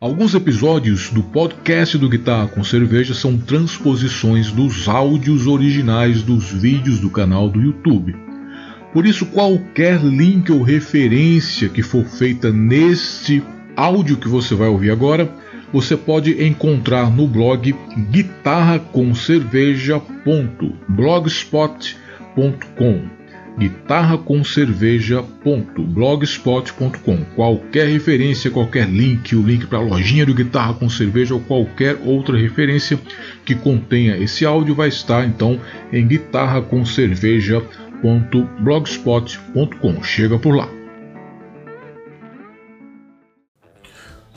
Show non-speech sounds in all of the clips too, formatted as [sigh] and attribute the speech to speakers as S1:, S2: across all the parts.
S1: Alguns episódios do podcast do Guitarra com Cerveja são transposições dos áudios originais dos vídeos do canal do YouTube. Por isso, qualquer link ou referência que for feita neste áudio que você vai ouvir agora, você pode encontrar no blog guitarraconcerveja.blogspot.com guitarraconcerveja.blogspot.com. Qualquer referência, qualquer link, o link para a lojinha do Guitarra com Cerveja ou qualquer outra referência que contenha esse áudio vai estar então em guitarraconcerveja.blogspot.com. Chega por lá.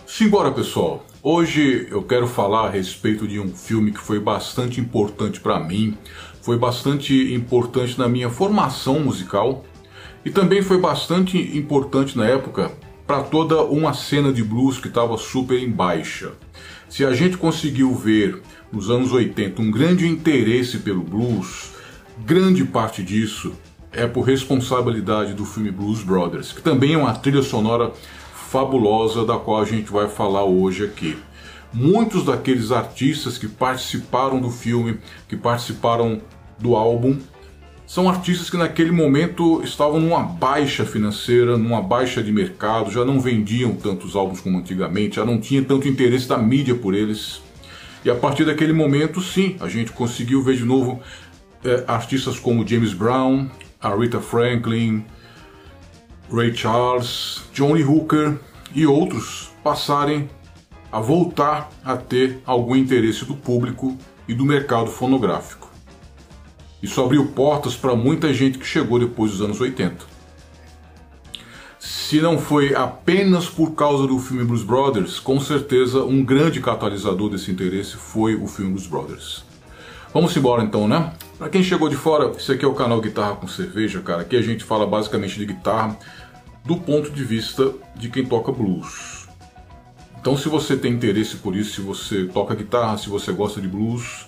S2: Simbora, pessoal. Hoje eu quero falar a respeito de um filme que foi bastante importante para mim, foi bastante importante na minha formação musical e também foi bastante importante na época para toda uma cena de blues que estava super em baixa. Se a gente conseguiu ver nos anos 80 um grande interesse pelo blues, grande parte disso é por responsabilidade do filme Blues Brothers, que também é uma trilha sonora fabulosa da qual a gente vai falar hoje aqui. Muitos daqueles artistas que participaram do filme, que participaram do álbum, são artistas que naquele momento estavam numa baixa financeira, numa baixa de mercado, já não vendiam tantos álbuns como antigamente, já não tinha tanto interesse da mídia por eles. E a partir daquele momento, sim, a gente conseguiu ver de novo é, artistas como James Brown, Aretha Franklin, Ray Charles, Johnny Hooker e outros passarem a voltar a ter algum interesse do público e do mercado fonográfico. Isso abriu portas para muita gente que chegou depois dos anos 80. Se não foi apenas por causa do filme Blues Brothers, com certeza um grande catalisador desse interesse foi o filme Blues Brothers. Vamos embora então, né? Para quem chegou de fora, esse aqui é o canal Guitarra com Cerveja, cara. Aqui a gente fala basicamente de guitarra do ponto de vista de quem toca blues. Então, se você tem interesse por isso, se você toca guitarra, se você gosta de blues,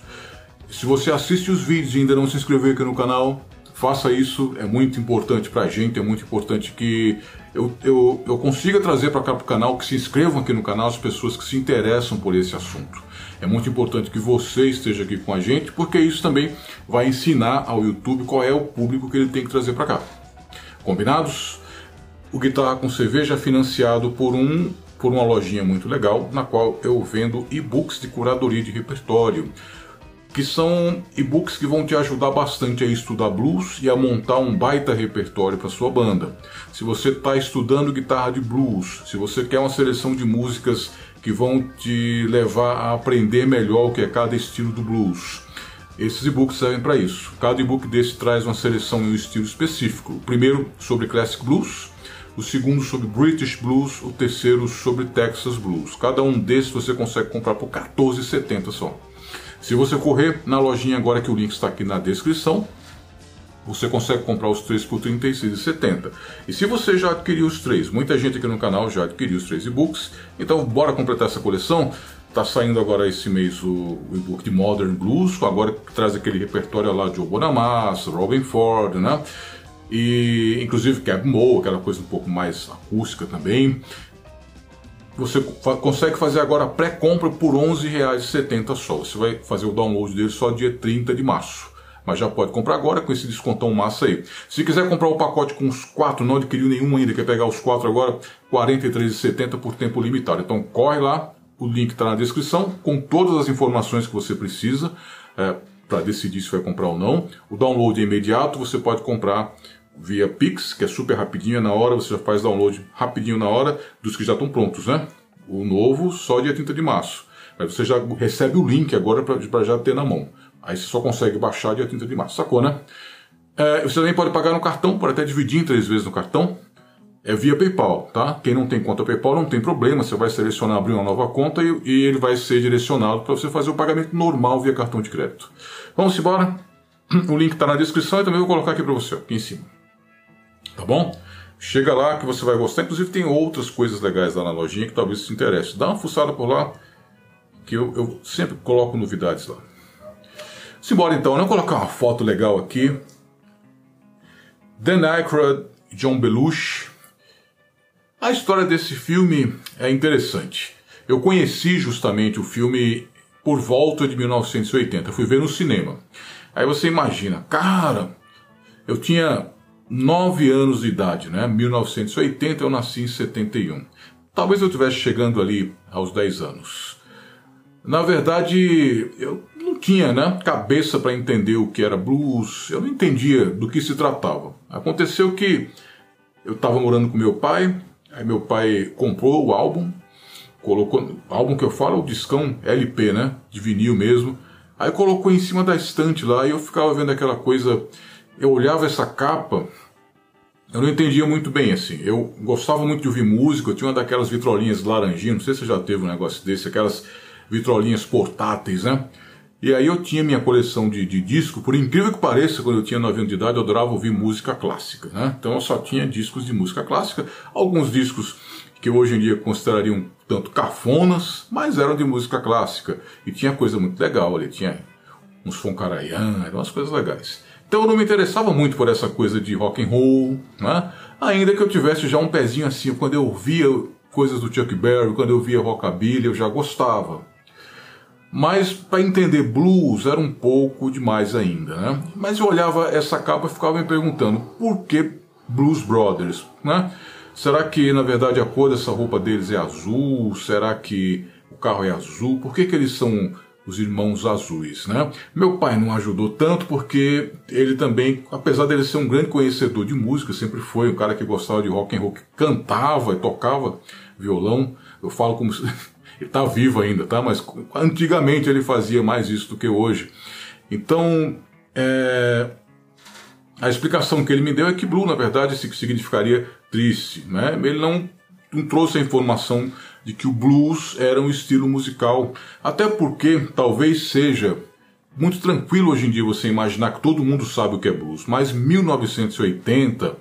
S2: se você assiste os vídeos e ainda não se inscreveu aqui no canal, faça isso, é muito importante pra gente, é muito importante que eu, eu, eu consiga trazer para cá pro canal, que se inscrevam aqui no canal as pessoas que se interessam por esse assunto. É muito importante que você esteja aqui com a gente, porque isso também vai ensinar ao YouTube qual é o público que ele tem que trazer para cá. Combinados? O Guitarra com Cerveja é financiado por um por uma lojinha muito legal, na qual eu vendo e-books de curadoria de repertório, que são e-books que vão te ajudar bastante a estudar blues e a montar um baita repertório para sua banda. Se você está estudando guitarra de blues, se você quer uma seleção de músicas que vão te levar a aprender melhor o que é cada estilo do blues. Esses e-books servem para isso. Cada e-book desse traz uma seleção em um estilo específico. O primeiro sobre Classic Blues, o segundo sobre British Blues, o terceiro sobre Texas Blues. Cada um desses você consegue comprar por 14,70 só. Se você correr na lojinha agora que o link está aqui na descrição, você consegue comprar os três por R$ 36,70. E se você já adquiriu os três, muita gente aqui no canal já adquiriu os três e-books, então bora completar essa coleção. Está saindo agora esse mês o, e-book de Modern Blues, agora que traz aquele repertório lá de Joe Bonamassa, Robin Ford, né? E inclusive Cab Moe, aquela coisa um pouco mais acústica também. Você consegue fazer agora a pré-compra por R$ 11,70 só. Você vai fazer o download dele só dia 30 de março. Mas já pode comprar agora com esse descontão massa aí. Se quiser comprar o pacote com os quatro, não adquiriu nenhum ainda, quer pegar os quatro agora, R$ 43,70 por tempo limitado. Então corre lá, o link está na descrição, com todas as informações que você precisa é, para decidir se vai comprar ou não. O download é imediato, você pode comprar via Pix, que é super rapidinho, é na hora, você já faz download rapidinho na hora dos que já estão prontos, né? O novo só dia 30 de março. Mas você já recebe o link agora para já ter na mão. Aí você só consegue baixar dia 30 de março. Sacou, né? É, você também pode pagar no cartão, pode até dividir em três vezes no cartão. É via PayPal, tá? Quem não tem conta PayPal não tem problema, você vai selecionar abrir uma nova conta e, e ele vai ser direcionado para você fazer o pagamento normal via cartão de crédito. Vamos embora? [clears throat] O link está na descrição e também vou colocar aqui para você, aqui em cima. Tá bom? Chega lá que você vai gostar. Inclusive tem outras coisas legais lá na lojinha que talvez te interesse. Dá uma fuçada por lá, que eu, eu sempre coloco novidades lá. Simbora então, né? Vou colocar uma foto legal aqui. Dan Aykroyd, John Belushi. A história desse filme é interessante. Eu conheci justamente o filme por volta de 1980. Fui ver no cinema. Aí você imagina, cara, eu tinha 9 anos de idade, né? 1980, eu nasci em 71. Talvez eu estivesse chegando ali aos 10 anos. Na verdade, eu não tinha né, cabeça para entender o que era blues, eu não entendia do que se tratava. Aconteceu que eu estava morando com meu pai, aí meu pai comprou o álbum, colocou. Álbum que eu falo o discão LP, né? De vinil mesmo. Aí colocou em cima da estante lá e eu ficava vendo aquela coisa. Eu olhava essa capa, eu não entendia muito bem assim. Eu gostava muito de ouvir música, eu tinha uma daquelas vitrolinhas laranjinhas, não sei se você já teve um negócio desse, aquelas vitrolinhas portáteis, né? E aí eu tinha minha coleção de, de disco, por incrível que pareça, quando eu tinha 9 anos de idade, eu adorava ouvir música clássica, né? Então eu só tinha discos de música clássica, alguns discos que hoje em dia considerariam tanto cafonas, mas eram de música clássica. E tinha coisa muito legal ali, tinha uns Foncarayan, umas coisas legais. Então eu não me interessava muito por essa coisa de rock and roll, né? ainda que eu tivesse já um pezinho assim, quando eu via coisas do Chuck Berry, quando eu via rockabilly, eu já gostava. Mas para entender blues era um pouco demais ainda, né? Mas eu olhava essa capa e ficava me perguntando por que Blues Brothers, né? Será que na verdade a cor dessa roupa deles é azul? Será que o carro é azul? Por que, que eles são os irmãos azuis, né? Meu pai não ajudou tanto porque ele também, apesar dele ser um grande conhecedor de música, sempre foi um cara que gostava de rock and roll, que cantava e tocava violão. Eu falo como [laughs] ele está vivo ainda, tá? Mas antigamente ele fazia mais isso do que hoje. Então, é, a explicação que ele me deu é que blue, na verdade, significaria triste. Né? Ele não trouxe a informação de que o blues era um estilo musical. Até porque talvez seja muito tranquilo hoje em dia você imaginar que todo mundo sabe o que é blues, mas 1980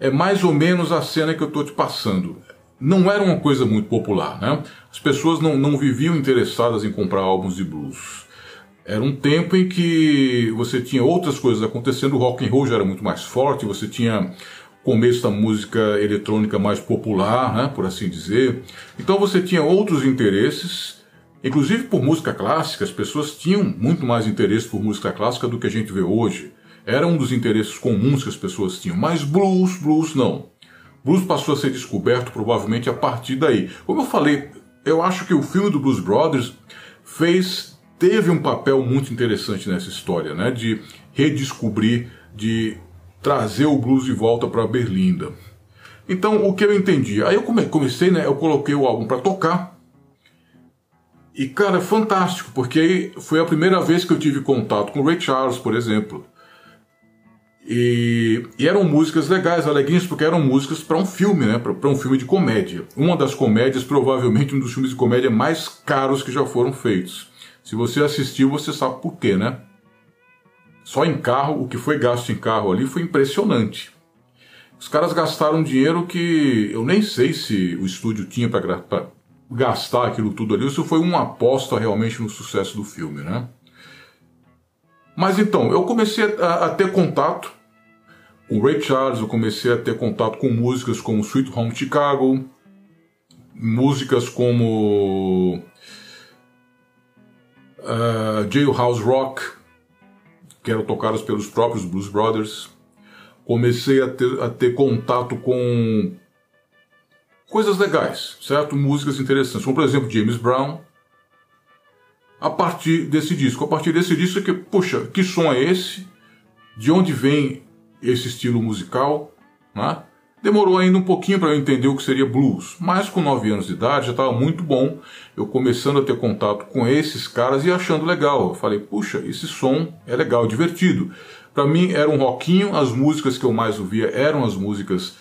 S2: é mais ou menos a cena que eu estou te passando. Não era uma coisa muito popular, né? As pessoas não, não viviam interessadas em comprar álbuns de blues. Era um tempo em que você tinha outras coisas acontecendo, o rock and roll já era muito mais forte, você tinha começo da música eletrônica mais popular, né, por assim dizer. Então você tinha outros interesses, inclusive por música clássica, as pessoas tinham muito mais interesse por música clássica do que a gente vê hoje. Era um dos interesses comuns que as pessoas tinham, mas blues, blues não. Blues passou a ser descoberto provavelmente a partir daí. Como eu falei, eu acho que o filme do Blues Brothers fez teve um papel muito interessante nessa história, né, de redescobrir, de trazer o blues de volta para Berlinda. Então, o que eu entendi? Aí eu comecei, né? Eu coloquei o álbum para tocar. E, cara, é fantástico, porque foi a primeira vez que eu tive contato com o Ray Charles, por exemplo. E, e eram músicas legais, alegrinhas, porque eram músicas para um filme, né? Para um filme de comédia. Uma das comédias, provavelmente um dos filmes de comédia mais caros que já foram feitos. Se você assistiu, você sabe por quê, né? Só em carro, o que foi gasto em carro ali foi impressionante. Os caras gastaram dinheiro que eu nem sei se o estúdio tinha para gastar aquilo tudo ali, se foi uma aposta realmente no sucesso do filme, né? Mas então, eu comecei a, a ter contato com Ray Charles, eu comecei a ter contato com músicas como Sweet Home Chicago, músicas como uh, Jailhouse Rock, que eram tocadas pelos próprios Blues Brothers. Comecei a ter, a ter contato com coisas legais, certo? Músicas interessantes, como por exemplo James Brown. A partir desse disco, a partir desse disco que, puxa, que som é esse? De onde vem esse estilo musical? Né? Demorou ainda um pouquinho para eu entender o que seria blues, mas com 9 anos de idade já estava muito bom. Eu começando a ter contato com esses caras e achando legal. Eu falei, puxa, esse som é legal, divertido. Para mim era um rockinho, as músicas que eu mais ouvia eram as músicas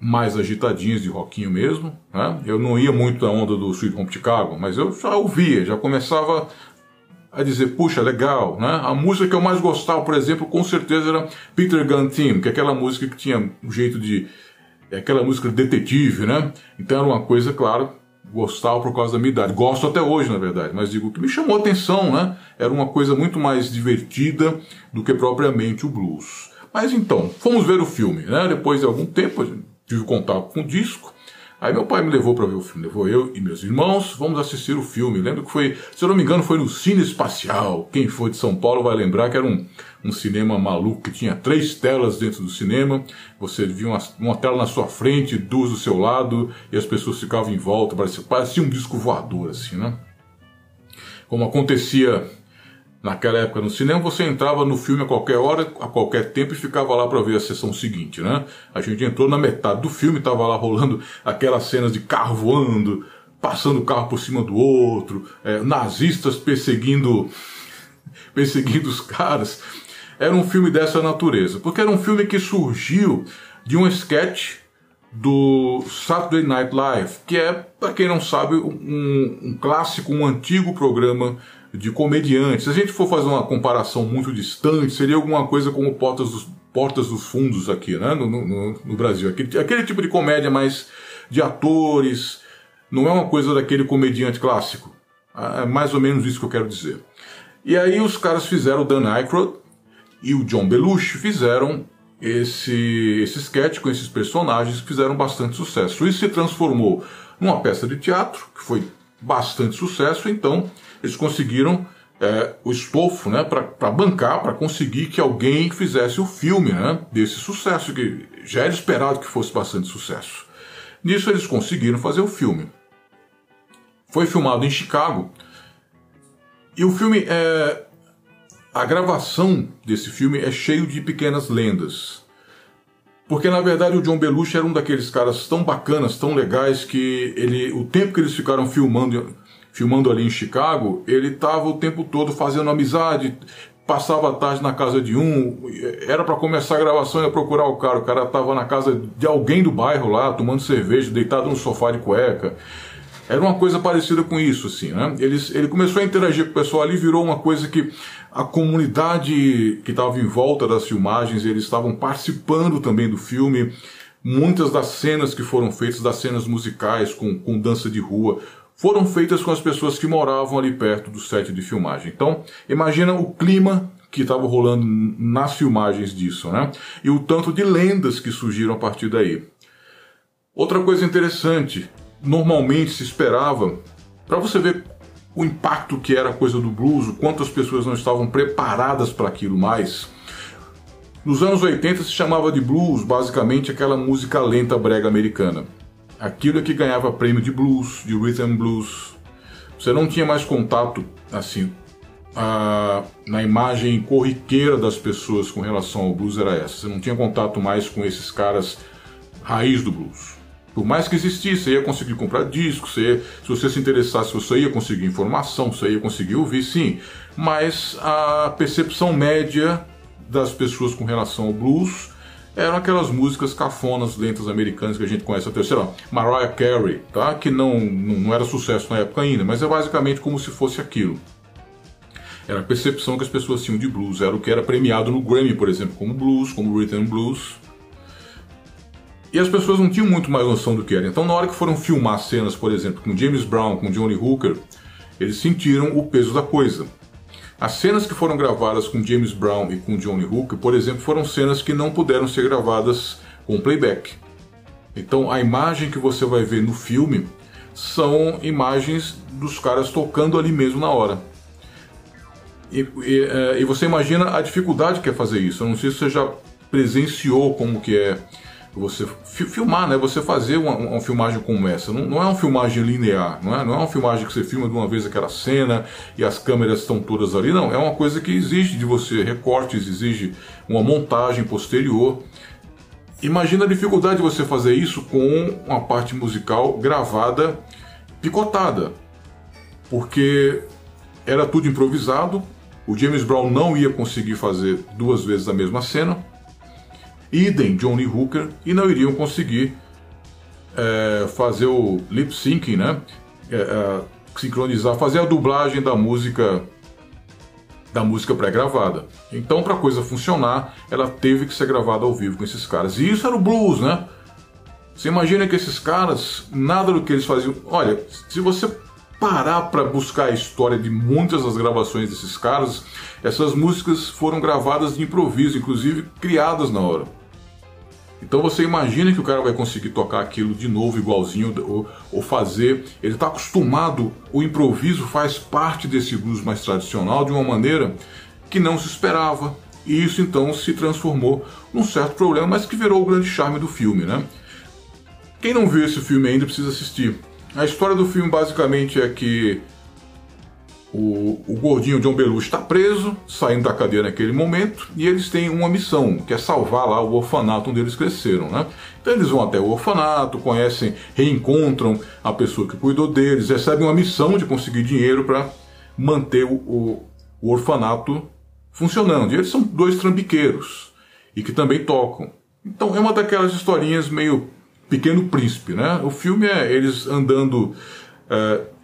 S2: mais agitadinhas de rockinho mesmo. Né? Eu não ia muito na onda do Sweet Home Chicago, mas eu já ouvia, já começava a dizer, puxa, legal, né? A música que eu mais gostava, por exemplo, com certeza era Peter Gunn Team, que é aquela música que tinha um jeito de é aquela música detetive, né? Então era uma coisa, claro, gostava por causa da minha idade. Gosto até hoje, na verdade, mas digo que me chamou a atenção, né? Era uma coisa muito mais divertida do que propriamente o blues. Mas então, fomos ver o filme, né? Depois de algum tempo, tive contato com o disco. Aí meu pai me levou para ver o filme, levou eu e meus irmãos, vamos assistir o filme. Lembro que foi, se eu não me engano, foi no Cine Espacial. Quem for de São Paulo vai lembrar que era um, um cinema maluco que tinha três telas dentro do cinema. Você via uma, uma tela na sua frente, duas do seu lado, e as pessoas ficavam em volta, parecia, parecia um disco voador, assim, né? Como acontecia Naquela época no cinema você entrava no filme a qualquer hora, a qualquer tempo e ficava lá para ver a sessão seguinte, né? A gente entrou na metade do filme, estava lá rolando aquelas cenas de carro voando, passando o carro por cima do outro, é, nazistas perseguindo, [laughs] perseguindo os caras. Era um filme dessa natureza, porque era um filme que surgiu de um sketch do Saturday Night Live, que é, para quem não sabe, um, um clássico, um antigo programa de comediantes. Se a gente for fazer uma comparação muito distante, seria alguma coisa como Portas dos, Portas dos Fundos aqui, né? no, no, no Brasil. Aquele, aquele tipo de comédia mais de atores, não é uma coisa daquele comediante clássico. É mais ou menos isso que eu quero dizer. E aí os caras fizeram o Dan Aykroyd e o John Belushi fizeram esse, esse sketch com esses personagens que fizeram bastante sucesso. Isso se transformou numa peça de teatro, que foi bastante sucesso, então eles conseguiram é, o estofo né, para bancar, para conseguir que alguém fizesse o filme né, desse sucesso, que já era esperado que fosse bastante sucesso. Nisso eles conseguiram fazer o filme. Foi filmado em Chicago. E o filme é. A gravação desse filme é cheio de pequenas lendas. Porque na verdade o John Belushi era um daqueles caras tão bacanas, tão legais, que ele, o tempo que eles ficaram filmando filmando ali em Chicago, ele estava o tempo todo fazendo amizade, passava a tarde na casa de um, era para começar a gravação, ia procurar o cara, o cara estava na casa de alguém do bairro lá, tomando cerveja, deitado no sofá de cueca. Era uma coisa parecida com isso, assim, né? Ele, ele começou a interagir com o pessoal ali, virou uma coisa que a comunidade que estava em volta das filmagens, eles estavam participando também do filme. Muitas das cenas que foram feitas, das cenas musicais com, com dança de rua, foram feitas com as pessoas que moravam ali perto do set de filmagem. Então, imagina o clima que estava rolando nas filmagens disso, né? E o tanto de lendas que surgiram a partir daí. Outra coisa interessante, normalmente se esperava, para você ver o impacto que era a coisa do blues, o quanto as pessoas não estavam preparadas para aquilo mais. Nos anos 80 se chamava de blues basicamente aquela música lenta brega americana aquilo é que ganhava prêmio de blues, de rhythm blues. Você não tinha mais contato, assim, a, na imagem corriqueira das pessoas com relação ao blues era essa. Você não tinha contato mais com esses caras raiz do blues. Por mais que existisse, você ia conseguir comprar discos, você ia, se você se interessasse, você ia conseguir informação, você ia conseguir ouvir, sim. Mas a percepção média das pessoas com relação ao blues eram aquelas músicas cafonas, lentas americanas que a gente conhece até, sei lá, Mariah Carey, tá? que não, não era sucesso na época ainda, mas é basicamente como se fosse aquilo. Era a percepção que as pessoas tinham de blues, era o que era premiado no Grammy, por exemplo, como blues, como rhythm blues. E as pessoas não tinham muito mais noção do que era. Então, na hora que foram filmar cenas, por exemplo, com James Brown, com Johnny Hooker, eles sentiram o peso da coisa. As cenas que foram gravadas com James Brown e com Johnny Hooker, por exemplo, foram cenas que não puderam ser gravadas com playback. Então a imagem que você vai ver no filme são imagens dos caras tocando ali mesmo na hora. E, e, é, e você imagina a dificuldade que é fazer isso. Eu não sei se você já presenciou como que é você filmar, né? Você fazer uma, uma filmagem como essa. Não, não, é uma filmagem linear, não é? Não é uma filmagem que você filma de uma vez aquela cena e as câmeras estão todas ali. Não, é uma coisa que exige de você recortes, exige uma montagem posterior. Imagina a dificuldade de você fazer isso com uma parte musical gravada, picotada. Porque era tudo improvisado, o James Brown não ia conseguir fazer duas vezes a mesma cena idem Johnny Hooker, e não iriam conseguir é, fazer o lip syncing, né? É, é, sincronizar, fazer a dublagem da música da música pré-gravada. Então, para a coisa funcionar, ela teve que ser gravada ao vivo com esses caras. E isso era o blues, né? Você imagina que esses caras, nada do que eles faziam. Olha, se você parar para buscar a história de muitas das gravações desses caras, essas músicas foram gravadas de improviso, inclusive criadas na hora. Então você imagina que o cara vai conseguir tocar aquilo de novo, igualzinho, ou, ou fazer. Ele está acostumado, o improviso faz parte desse blues mais tradicional de uma maneira que não se esperava. E isso então se transformou num certo problema, mas que virou o grande charme do filme, né? Quem não viu esse filme ainda precisa assistir. A história do filme basicamente é que o, o gordinho John Belushi está preso, saindo da cadeia naquele momento, e eles têm uma missão, que é salvar lá o orfanato onde eles cresceram, né? Então eles vão até o orfanato, conhecem, reencontram a pessoa que cuidou deles, recebem uma missão de conseguir dinheiro para manter o, o, o, orfanato funcionando. E eles são dois trambiqueiros, e que também tocam. Então é uma daquelas historinhas meio Pequeno Príncipe, né? O filme é eles andando... É,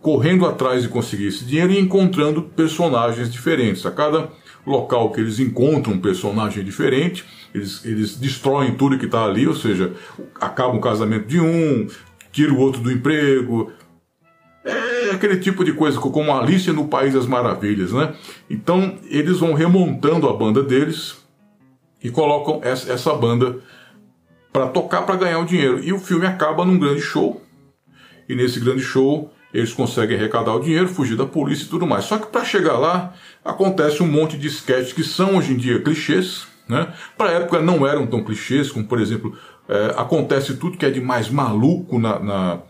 S2: correndo atrás de conseguir esse dinheiro e encontrando personagens diferentes. A cada local que eles encontram um personagem diferente, eles, eles destroem tudo que está ali, ou seja, acaba o casamento de um, tira o outro do emprego. É aquele tipo de coisa como Alice no País das Maravilhas, né? Então eles vão remontando a banda deles e colocam essa, banda para tocar para ganhar o dinheiro. E o filme acaba num grande show. E nesse grande show eles conseguem arrecadar o dinheiro, fugir da polícia e tudo mais. Só que para chegar lá, acontece um monte de sketches que são hoje em dia clichês, né? Para a época não eram tão clichês, como por exemplo, é, acontece tudo que é de mais maluco na, na,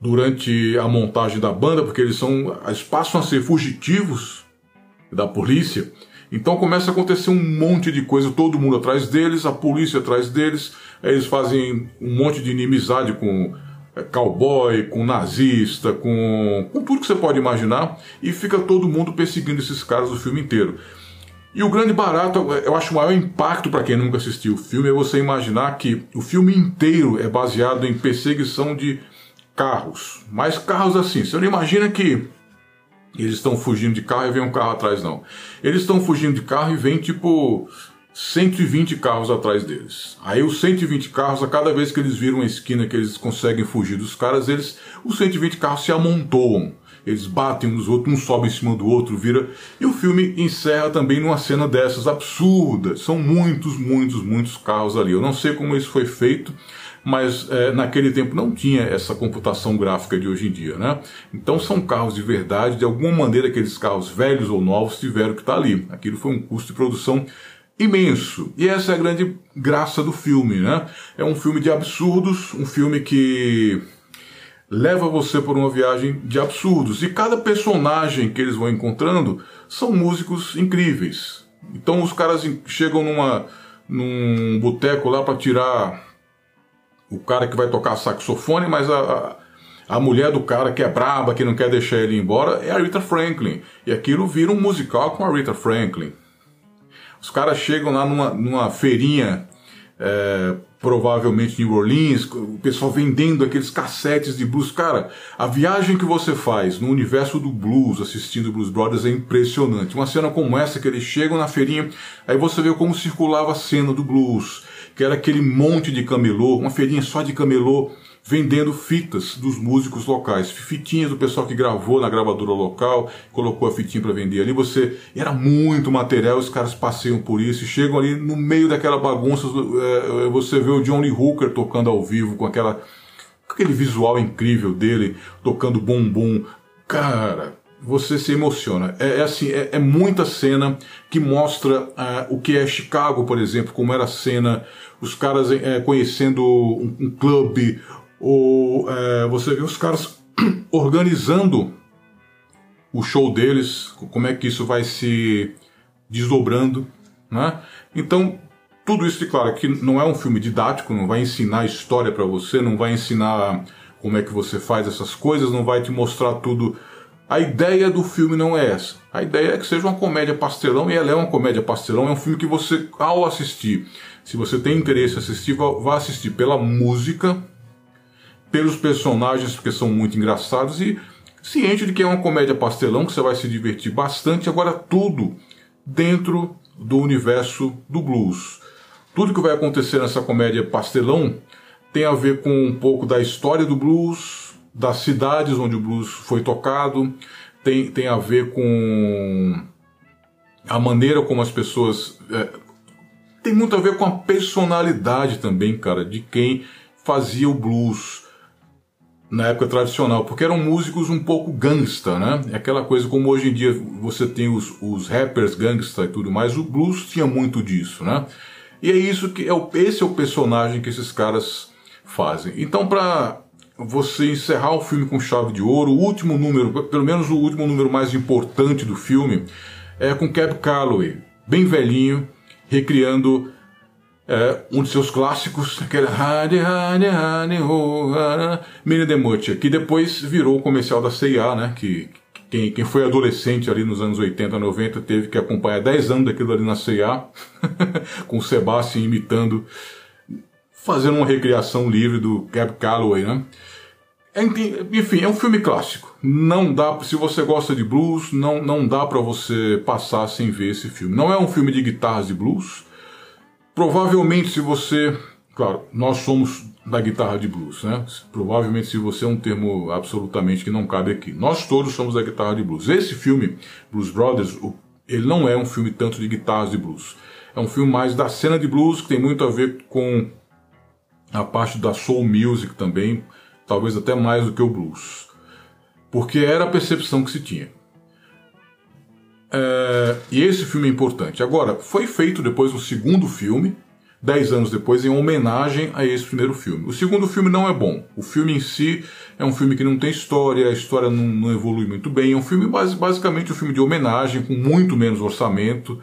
S2: durante a montagem da banda, porque eles são eles passam a ser fugitivos da polícia. Então começa a acontecer um monte de coisa, todo mundo atrás deles, a polícia atrás deles, eles fazem um monte de inimizade com cowboy, com nazista, com, com tudo que você pode imaginar, e fica todo mundo perseguindo esses caras o filme inteiro. E o grande barato, eu acho o maior impacto para quem nunca assistiu o filme é você imaginar que o filme inteiro é baseado em perseguição de carros. Mas carros assim, você não imagina que eles estão fugindo de carro e vem um carro atrás, não. Eles estão fugindo de carro e vem tipo 120 carros atrás deles. Aí os 120 carros, a cada vez que eles viram uma esquina que eles conseguem fugir dos caras, eles, os 120 carros se amontoam. Eles batem uns outros, um sobe em cima do outro, vira. E o filme encerra também numa cena dessas absurdas. São muitos, muitos, muitos carros ali. Eu não sei como isso foi feito, mas é, naquele tempo não tinha essa computação gráfica de hoje em dia, né? Então são carros de verdade, de alguma maneira aqueles carros velhos ou novos tiveram que estar ali. Aquilo foi um custo de produção imenso. E essa é a grande graça do filme, né? É um filme de absurdos, um filme que leva você por uma viagem de absurdos. E cada personagem que eles vão encontrando são músicos incríveis. Então os caras chegam numa num boteco lá para tirar o cara que vai tocar saxofone, mas a, a, a mulher do cara que é braba, que não quer deixar ele embora, é a Rita Franklin. E aquilo vira um musical com a Rita Franklin. Os caras chegam lá numa, numa feirinha, é, provavelmente em Orleans, o pessoal vendendo aqueles cassetes de blues. Cara, a viagem que você faz no universo do blues, assistindo Blues Brothers, é impressionante. Uma cena como essa, que eles chegam na feirinha, aí você vê como circulava a cena do blues, que era aquele monte de camelô, uma feirinha só de camelô, vendendo fitas dos músicos locais, fitinhas do pessoal que gravou na gravadora local, colocou a fitinha para vender ali. Você era muito material, os caras passeiam por isso, e chegam ali no meio daquela bagunça, é, você vê o Johnny Hooker tocando ao vivo com aquela aquele visual incrível dele, tocando bumbum. Cara, você se emociona. É, é assim, é, é, muita cena que mostra uh, o que é Chicago, por exemplo, como era a cena, os caras é, conhecendo um, um clube, ou é, você vê os caras [clears throat] organizando o show deles, como é que isso vai se desdobrando, né? Então, tudo isso, claro, que não é um filme didático, não vai ensinar história para você, não vai ensinar como é que você faz essas coisas, não vai te mostrar tudo. A ideia do filme não é essa. A ideia é que seja uma comédia pastelão, e ela é uma comédia pastelão, é um filme que você, ao assistir, se você tem interesse em assistir, vá assistir pela música, pelos personagens, porque são muito engraçados, e ciente de que é uma comédia pastelão, que você vai se divertir bastante, agora tudo dentro do universo do blues. Tudo que vai acontecer nessa comédia pastelão tem a ver com um pouco da história do blues, das cidades onde o blues foi tocado, tem, tem a ver com a maneira como as pessoas é, tem muito a ver com a personalidade também, cara, de quem fazia o blues na época tradicional, porque eram músicos um pouco gangsta, né? É aquela coisa como hoje em dia você tem os, os rappers gangsta e tudo mais, o blues tinha muito disso, né? E é isso que é o, esse é o personagem que esses caras fazem. Então, para você encerrar o filme com chave de ouro, o último número, pelo menos o último número mais importante do filme, é com Cab Calloway, bem velhinho, recriando é, um de seus clássicos, aquele Honey, Honey, oh, Minnie the Mucha, que depois virou o comercial da C&A, né, que quem, quem foi adolescente ali nos anos 80, 90 teve que acompanhar 10 anos daquilo ali na C&A, [laughs] com o Sebastian imitando, fazendo uma recriação livre do Cab Calloway, né. É, enfim, é um filme clássico. Não dá, se você gosta de blues, não, não dá para você passar sem ver esse filme. Não é um filme de guitarras de blues. Provavelmente, se você, claro, nós somos da guitarra de blues, né? Provavelmente, se você é um termo absolutamente que não cabe aqui. Nós todos somos da guitarra de blues. Esse filme, Blues Brothers, ele não é um filme tanto de guitarras de blues. É um filme mais da cena de blues que tem muito a ver com a parte da soul music também talvez até mais do que o blues, porque era a percepção que se tinha. É, e esse filme é importante. Agora, foi feito depois um segundo filme, dez anos depois, em homenagem a esse primeiro filme. O segundo filme não é bom. O filme em si é um filme que não tem história, a história não, não evolui muito bem. É um filme basicamente um filme de homenagem, com muito menos orçamento.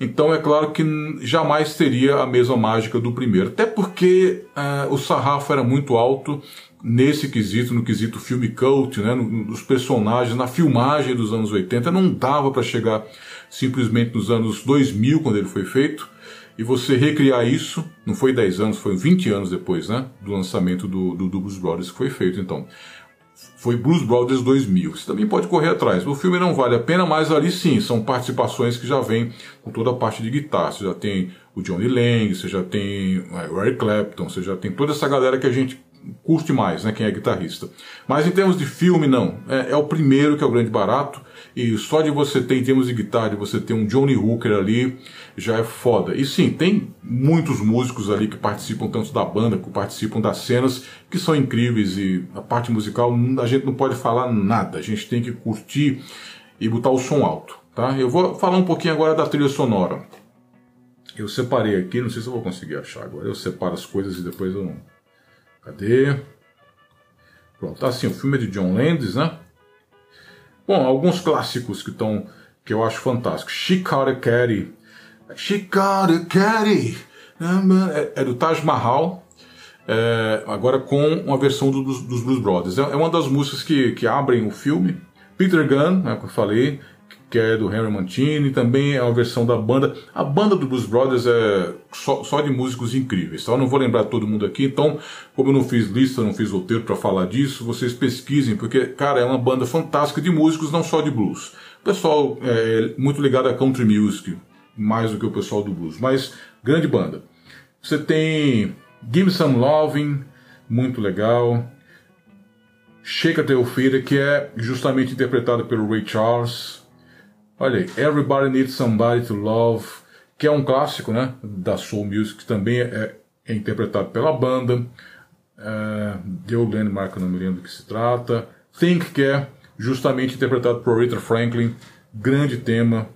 S2: Então é claro que jamais teria a mesma mágica do primeiro. Até porque uh, o sarrafo era muito alto nesse quesito, no quesito filme cult, né, nos personagens, na filmagem dos anos 80, não dava para chegar simplesmente nos anos 2000, quando ele foi feito, e você recriar isso, não foi 10 anos, foi 20 anos depois, né, do lançamento do, do, do Blues Brothers que foi feito, então. Foi Blues Brothers 2000. Você também pode correr atrás. O filme não vale a pena, mas ali sim, são participações que já vêm com toda a parte de guitarra. Você já tem o Johnny Lang, você já tem é, o Eric Clapton, você já tem toda essa galera que a gente curte mais, né? Quem é guitarrista. Mas em termos de filme, não. É, é, o primeiro que é o grande barato. E só de você ter, em termos de guitarra, de você ter um Johnny Hooker ali, já é foda. E sim, tem muitos músicos ali que participam tanto da banda, que participam das cenas, que são incríveis. E a parte musical, a gente não pode falar nada. A gente tem que curtir e botar o som alto, tá? Eu vou falar um pouquinho agora da trilha sonora. Eu separei aqui, não sei se eu vou conseguir achar agora. Eu separo as coisas e depois eu não Cadê? Pronto, tá assim, o filme é de John Landis, né? Bom, alguns clássicos que estão que eu acho fantásticos. She Caught Caddy. She Caddy. É, é do Taj Mahal. É, agora com uma versão do, dos, dos Blues Brothers. É, é uma das músicas que, que abrem o filme. Peter Gunn, né, que eu falei, que é do Henry Mancini, também é uma versão da banda. A banda do Blues Brothers é só, só de músicos incríveis, tá? Eu não vou lembrar todo mundo aqui, então, como eu não fiz lista, não fiz roteiro para falar disso, vocês pesquisem, porque, cara, é uma banda fantástica de músicos, não só de blues. O pessoal é muito ligado a country music, mais do que o pessoal do blues, mas grande banda. Você tem Give Me Some Loving, muito legal. Shake a Feeder, que é justamente interpretada pelo Ray Charles, Olha aí, Everybody Needs Somebody to Love, que é um clássico né, da Soul Music, que também é, é interpretado pela banda. Uh, The Old Landmark, não me lembro do que se trata. Think, que é justamente interpretado por Rita Franklin, grande tema.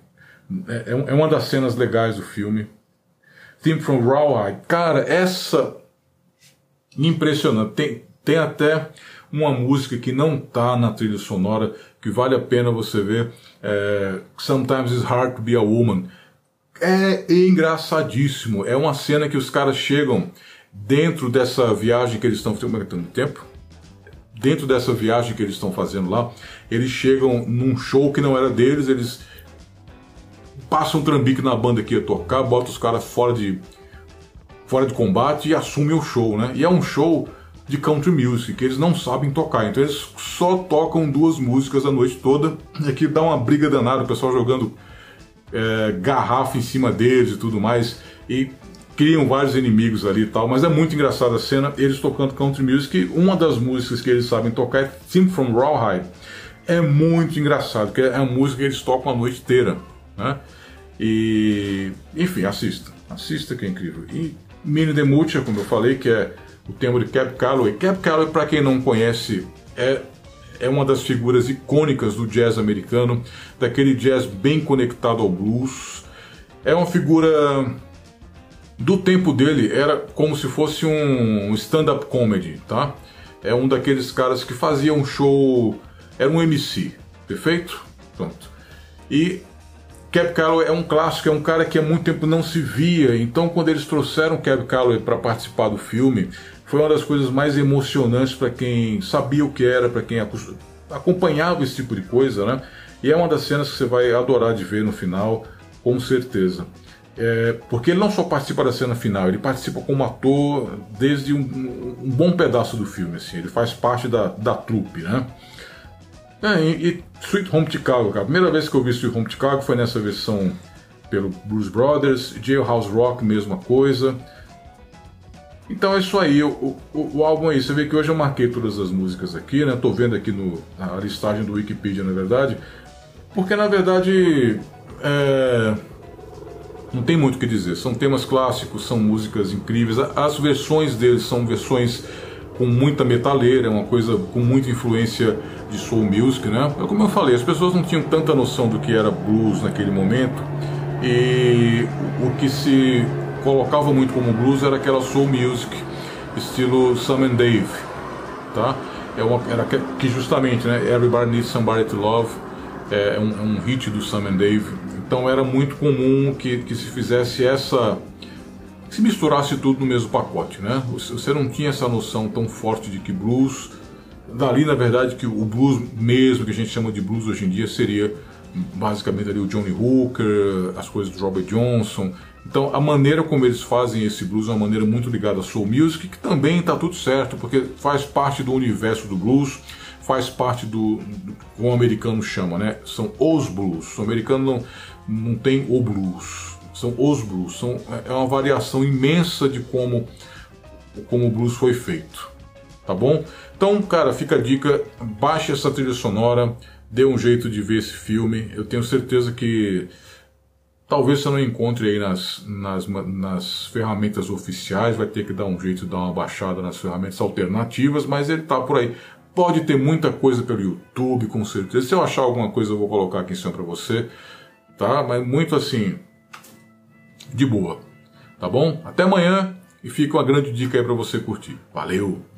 S2: É, é, é uma das cenas legais do filme. Theme from Rawhide, cara, essa impressionante. Tem, tem até uma música que não tá na trilha sonora, que vale a pena você ver, é Sometimes It's Hard to Be a Woman. É engraçadíssimo, é uma cena que os caras chegam dentro dessa viagem que eles estão fazendo tempo, dentro dessa viagem que eles estão fazendo lá, eles chegam num show que não era deles, eles passam um trambique na banda que ia tocar, botam os caras fora de fora de combate e assumem o show, né? E é um show de country music, que eles não sabem tocar. Então eles só tocam duas músicas a noite toda, e aqui dá uma briga danada, o pessoal jogando é, garrafa em cima deles e tudo mais, e criam vários inimigos ali e tal, mas é muito engraçada a cena, eles tocando country music, uma das músicas que eles sabem tocar é Theme from Rawhide, é muito engraçado, porque é a música que eles tocam a noite inteira, né? E, enfim, assista. Assista que é incrível. E Mini the como eu falei, que é o tema de Cab Calloway. Cab Calloway, para quem não conhece, é é uma das figuras icônicas do jazz americano, daquele jazz bem conectado ao blues. É uma figura do tempo dele, era como se fosse um stand-up comedy, tá? É um daqueles caras que fazia um show, era um MC, perfeito? Pronto. E Cab Calloway é um clássico, é um cara que há muito tempo não se via, então quando eles trouxeram Cab Calloway para participar do filme, foi uma das coisas mais emocionantes para quem sabia o que era, para quem acompanhava esse tipo de coisa, né? E é uma das cenas que você vai adorar de ver no final, com certeza. É, porque ele não só participa da cena final, ele participa como ator desde um, um bom pedaço do filme, assim, ele faz parte da, da trupe, né? É, e, e Sweet Home Chicago, cara, a primeira vez que eu vi Sweet Home Chicago foi nessa versão pelo Blues Brothers, Jailhouse Rock, mesma coisa. Então é isso aí, o, o, o, álbum aí, você vê que hoje eu marquei todas as músicas aqui, né? Tô vendo aqui no, na listagem do Wikipedia, na verdade, porque na verdade é, não tem muito o que dizer. São temas clássicos, são músicas incríveis. As versões deles são versões com muita metaleira, é uma coisa com muita influência de soul music, né? É como eu falei, as pessoas não tinham tanta noção do que era blues naquele momento e o que se colocava muito como blues era aquela soul music, estilo Sam and Dave, tá? É uma, era que justamente, né? Everybody Needs Somebody to Love é, é um, é um hit do Sam and Dave, então era muito comum que, que se fizesse essa se misturasse tudo no mesmo pacote, né? Você não tinha essa noção tão forte de que blues, dali na verdade que o blues mesmo que a gente chama de blues hoje em dia seria basicamente ali o Johnny Hooker, as coisas do Robert Johnson, então, a maneira como eles fazem esse blues é uma maneira muito ligada à soul music, que também está tudo certo, porque faz parte do universo do blues, faz parte do, do como o americano chama, né? São os blues. O americano não, não tem o blues, são os blues. São, é uma variação imensa de como, como o blues foi feito, tá bom? Então, cara, fica a dica, baixe essa trilha sonora, dê um jeito de ver esse filme. Eu tenho certeza que Talvez você não encontre aí nas, nas, nas ferramentas oficiais, vai ter que dar um jeito de dar uma baixada nas ferramentas alternativas, mas ele está por aí. Pode ter muita coisa pelo YouTube, com certeza. Se eu achar alguma coisa, eu vou colocar aqui em cima para você, tá? Mas muito assim, de boa, tá bom? Até amanhã e fica uma grande dica aí para você curtir. Valeu!